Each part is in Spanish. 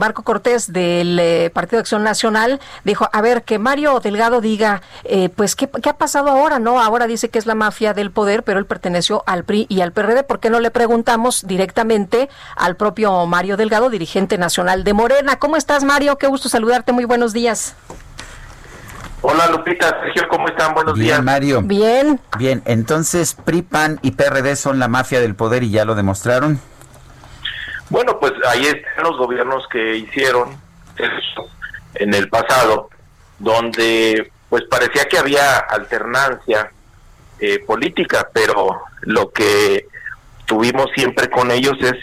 Marco Cortés del eh, Partido de Acción Nacional dijo, a ver, que Mario Delgado diga, eh, pues, ¿qué, ¿qué, ha pasado ahora? No, ahora dice que es la mafia del poder, pero él perteneció al PRI y al PRD. ¿Por qué no le preguntamos directamente al propio Mario Delgado, dirigente nacional de Morena? ¿Cómo estás, Mario? Qué gusto saludarte. Muy buenos días. Hola Lupita, Sergio, ¿cómo están? Buenos Bien, días. Mario. Bien. Bien, entonces PRI, PAN y PRD son la mafia del poder y ya lo demostraron. Bueno, pues ahí están los gobiernos que hicieron en el pasado, donde pues parecía que había alternancia eh, política, pero lo que tuvimos siempre con ellos es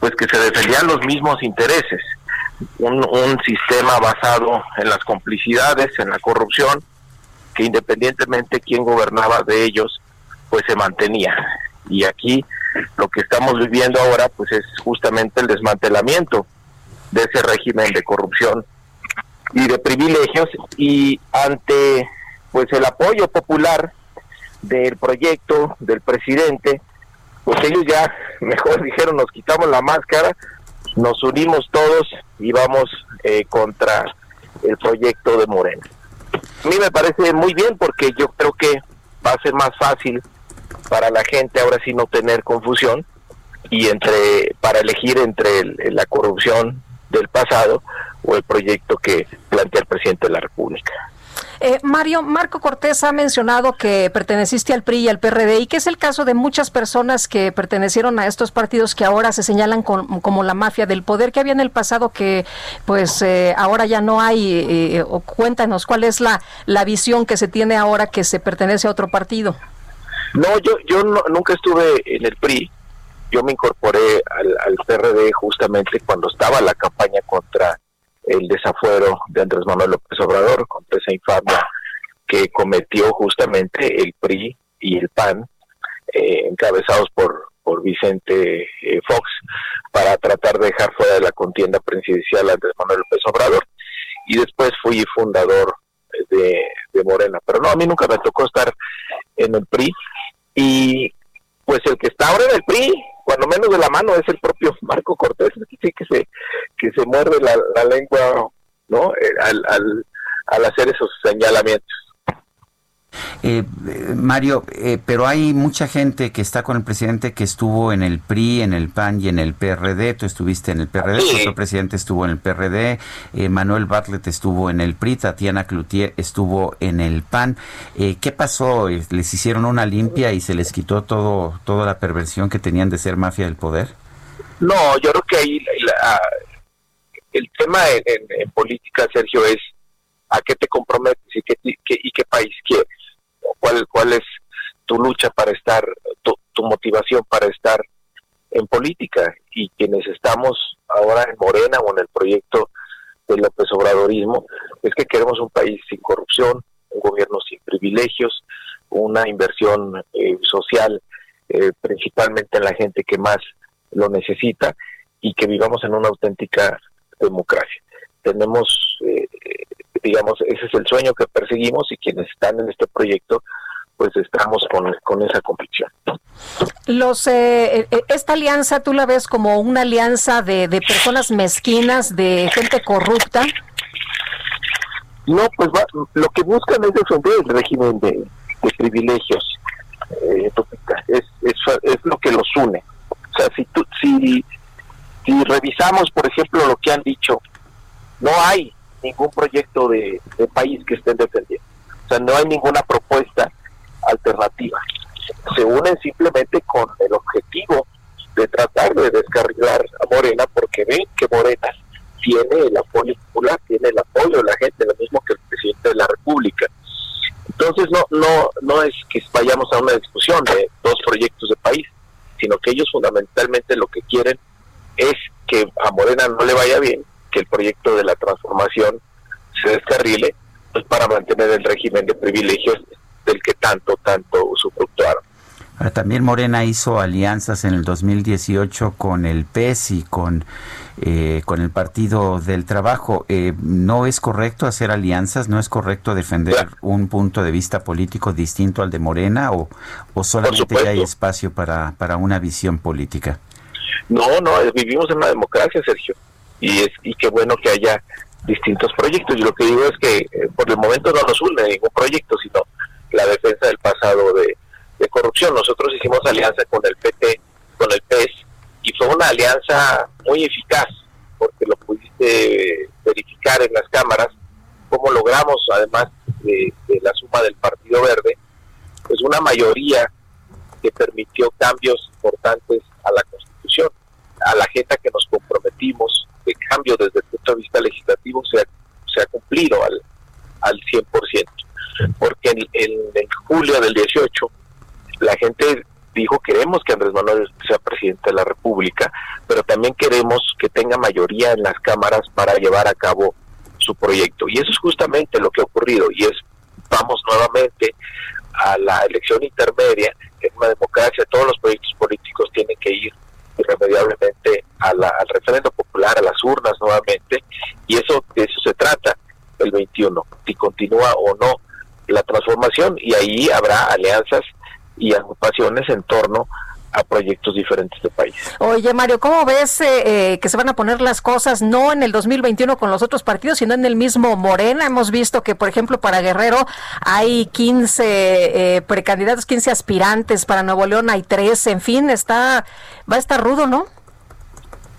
pues que se defendían los mismos intereses, un, un sistema basado en las complicidades, en la corrupción, que independientemente quién gobernaba de ellos, pues se mantenía. Y aquí lo que estamos viviendo ahora pues es justamente el desmantelamiento de ese régimen de corrupción y de privilegios y ante pues el apoyo popular del proyecto del presidente pues ellos ya mejor dijeron nos quitamos la máscara nos unimos todos y vamos eh, contra el proyecto de Morena. A mí me parece muy bien porque yo creo que va a ser más fácil para la gente ahora sí no tener confusión y entre para elegir entre el, la corrupción del pasado o el proyecto que plantea el presidente de la República. Eh, Mario, Marco Cortés ha mencionado que perteneciste al PRI y al PRD y que es el caso de muchas personas que pertenecieron a estos partidos que ahora se señalan con, como la mafia del poder que había en el pasado que pues eh, ahora ya no hay. Eh, o cuéntanos cuál es la, la visión que se tiene ahora que se pertenece a otro partido. No, yo, yo no, nunca estuve en el PRI. Yo me incorporé al, al, PRD justamente cuando estaba la campaña contra el desafuero de Andrés Manuel López Obrador, contra esa infamia que cometió justamente el PRI y el PAN, eh, encabezados por, por Vicente eh, Fox, para tratar de dejar fuera de la contienda presidencial a Andrés Manuel López Obrador. Y después fui fundador de, de Morena. Pero no, a mí nunca me tocó estar en el PRI y pues el que está ahora en el PRI, cuando menos de la mano, es el propio Marco Cortés, sí que se, que se muerde la, la lengua, ¿no? Eh, al, al, al hacer esos señalamientos. Eh, Mario, eh, pero hay mucha gente que está con el presidente que estuvo en el PRI, en el PAN y en el PRD. Tú estuviste en el PRD, sí. otro presidente estuvo en el PRD, eh, Manuel Bartlett estuvo en el PRI, Tatiana Cloutier estuvo en el PAN. Eh, ¿Qué pasó? ¿Les hicieron una limpia y se les quitó todo toda la perversión que tenían de ser mafia del poder? No, yo creo que ahí la, el tema en, en, en, política, Sergio, es a qué te comprometes y qué, qué, y qué país quieres cuál, cuál es tu lucha para estar, tu, tu, motivación para estar en política y quienes estamos ahora en Morena o en el proyecto del López es que queremos un país sin corrupción, un gobierno sin privilegios, una inversión eh, social eh, principalmente en la gente que más lo necesita y que vivamos en una auténtica democracia. Tenemos eh, digamos, ese es el sueño que perseguimos y quienes están en este proyecto, pues estamos con, con esa convicción. Los, eh, esta alianza, ¿tú la ves como una alianza de, de personas mezquinas, de gente corrupta? No, pues va, lo que buscan es defender el régimen de, de privilegios. Eh, es, es, es, lo que los une. O sea, si, tú, si, si revisamos, por ejemplo, lo que han dicho, no hay ningún proyecto de, país que estén defendiendo. O sea, no hay ninguna propuesta alternativa. Se unen simplemente con el objetivo de tratar de descarrilar a Morena porque ven que Morena tiene el apoyo popular, tiene el apoyo de la gente, lo mismo que el presidente de la República. Entonces no no no es que vayamos a una discusión de dos proyectos de país, sino que ellos fundamentalmente lo que quieren es que a Morena no le vaya bien, que el proyecto de la transformación se descarrile, pues para mantener el régimen de privilegios del que tanto, tanto usufructuaron. Ahora, también Morena hizo alianzas en el 2018 con el PES y con, eh, con el Partido del Trabajo. Eh, ¿No es correcto hacer alianzas? ¿No es correcto defender un punto de vista político distinto al de Morena? ¿O, o solamente hay espacio para, para una visión política? No, no, vivimos en una democracia, Sergio. Y, es, y qué bueno que haya distintos proyectos. Y lo que digo es que eh, por el momento no nos une ningún proyecto, sino la defensa del pasado de de corrupción. Nosotros hicimos alianza con el PT, con el PES, y fue una alianza muy eficaz, porque lo pudiste verificar en las cámaras, cómo logramos, además de, la suma del Partido Verde, pues una mayoría que permitió cambios importantes a la Constitución, a la agenda que nos comprometimos de cambio desde el punto de vista legislativo se ha, cumplido al, al 100%, porque en, en, en julio del 18 la gente dijo queremos que Andrés Manuel sea presidente de la República, pero también queremos que tenga mayoría en las cámaras para llevar a cabo su proyecto. Y eso es justamente lo que ha ocurrido y es vamos nuevamente a la elección intermedia, en una democracia todos los proyectos políticos tienen que ir irremediablemente al referendo popular, a las urnas nuevamente, y eso de eso se trata el 21, si continúa o no la transformación, y ahí habrá alianzas y agrupaciones en torno a proyectos diferentes de país. Oye, Mario, ¿cómo ves eh, eh, que se van a poner las cosas no en el 2021 con los otros partidos, sino en el mismo Morena? Hemos visto que, por ejemplo, para Guerrero hay 15 eh, precandidatos, 15 aspirantes, para Nuevo León hay 13, en fin, está va a estar rudo, ¿no?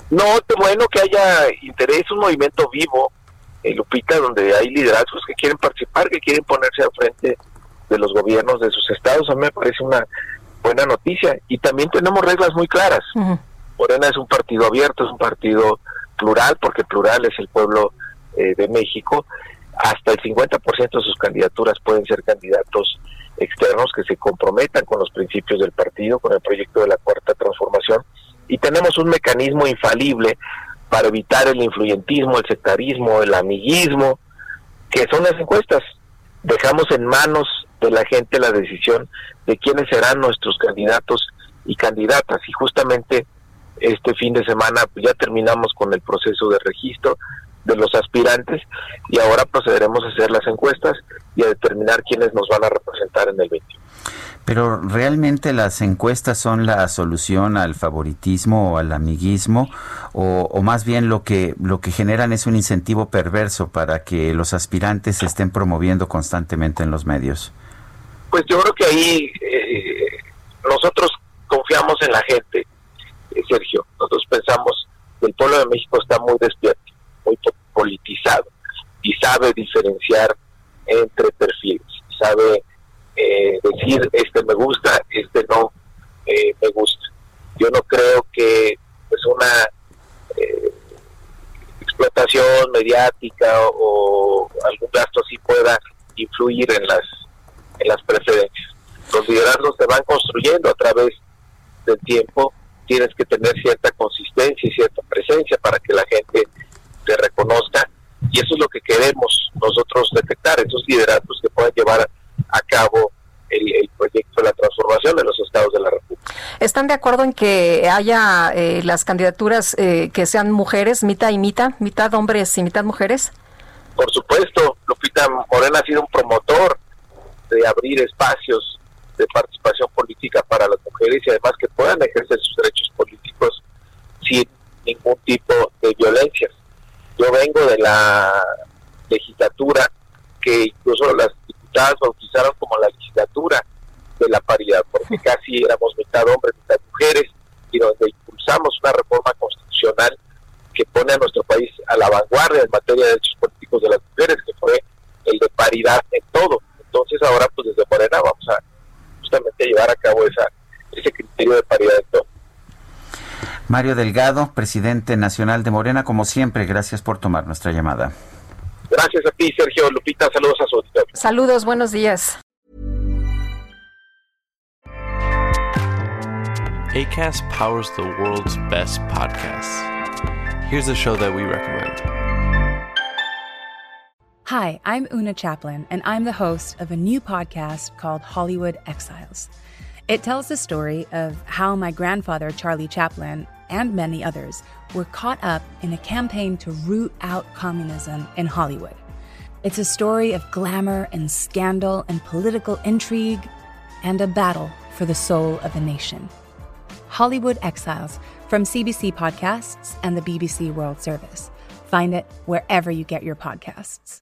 No, qué bueno que haya interés, un movimiento vivo, en Lupita, donde hay liderazgos que quieren participar, que quieren ponerse al frente de los gobiernos de sus estados. A mí me parece una buena noticia. Y también tenemos reglas muy claras. Morena es un partido abierto, es un partido plural, porque plural es el pueblo eh, de México. Hasta el 50% de sus candidaturas pueden ser candidatos externos que se comprometan con los principios del partido, con el proyecto de la cuarta transformación. Y tenemos un mecanismo infalible para evitar el influyentismo, el sectarismo, el amiguismo, que son las encuestas. Dejamos en manos de la gente la decisión de quiénes serán nuestros candidatos y candidatas. Y justamente este fin de semana pues, ya terminamos con el proceso de registro de los aspirantes y ahora procederemos a hacer las encuestas y a determinar quiénes nos van a representar en el 21. Pero realmente las encuestas son la solución al favoritismo o al amiguismo o, o, más bien lo que lo que generan es un incentivo perverso para que los aspirantes se estén promoviendo constantemente en los medios. Pues yo creo que ahí eh, nosotros confiamos en la gente, eh, Sergio. Nosotros pensamos que el pueblo de México está muy despierto, muy politizado y sabe diferenciar entre perfiles, sabe eh, decir este me gusta, este no me gusta. Yo no creo que pues una explotación mediática o algún gasto así pueda influir en las en las preferencias. Los liderazgos se van construyendo a través del tiempo, tienes que tener cierta consistencia y cierta presencia para que la gente te reconozca y eso es lo que queremos nosotros detectar, esos liderazgos que puedan llevar a cabo el, proyecto de la transformación de los estados de la República. ¿Están de acuerdo en que haya eh, las candidaturas eh, que sean mujeres, mitad y mitad, mitad hombres y mitad mujeres? Por supuesto, Lupita Morena ha sido un promotor de abrir espacios de participación política para las mujeres y además que puedan ejercer sus derechos políticos sin ningún tipo de violencia. Yo vengo de la legislatura que incluso las diputadas bautizaron como la legislatura de la paridad, porque casi éramos mitad hombres, mitad mujeres, y donde impulsamos una reforma constitucional que pone a nuestro país a la vanguardia en materia de derechos políticos de las mujeres, que fue el de paridad en todo. Entonces ahora pues desde Morena vamos a justamente llevar a cabo esa, ese criterio de paridad de todo. Mario Delgado, presidente nacional de Morena, como siempre, gracias por tomar nuestra llamada. Gracias a ti, Sergio Lupita. Saludos a su auditorio. Saludos, buenos días. ACAST powers the world's best podcasts. here's a show that we recommend. Hi, I'm Una Chaplin, and I'm the host of a new podcast called Hollywood Exiles. It tells the story of how my grandfather, Charlie Chaplin, and many others were caught up in a campaign to root out communism in Hollywood. It's a story of glamour and scandal and political intrigue and a battle for the soul of a nation. Hollywood Exiles from CBC Podcasts and the BBC World Service. Find it wherever you get your podcasts.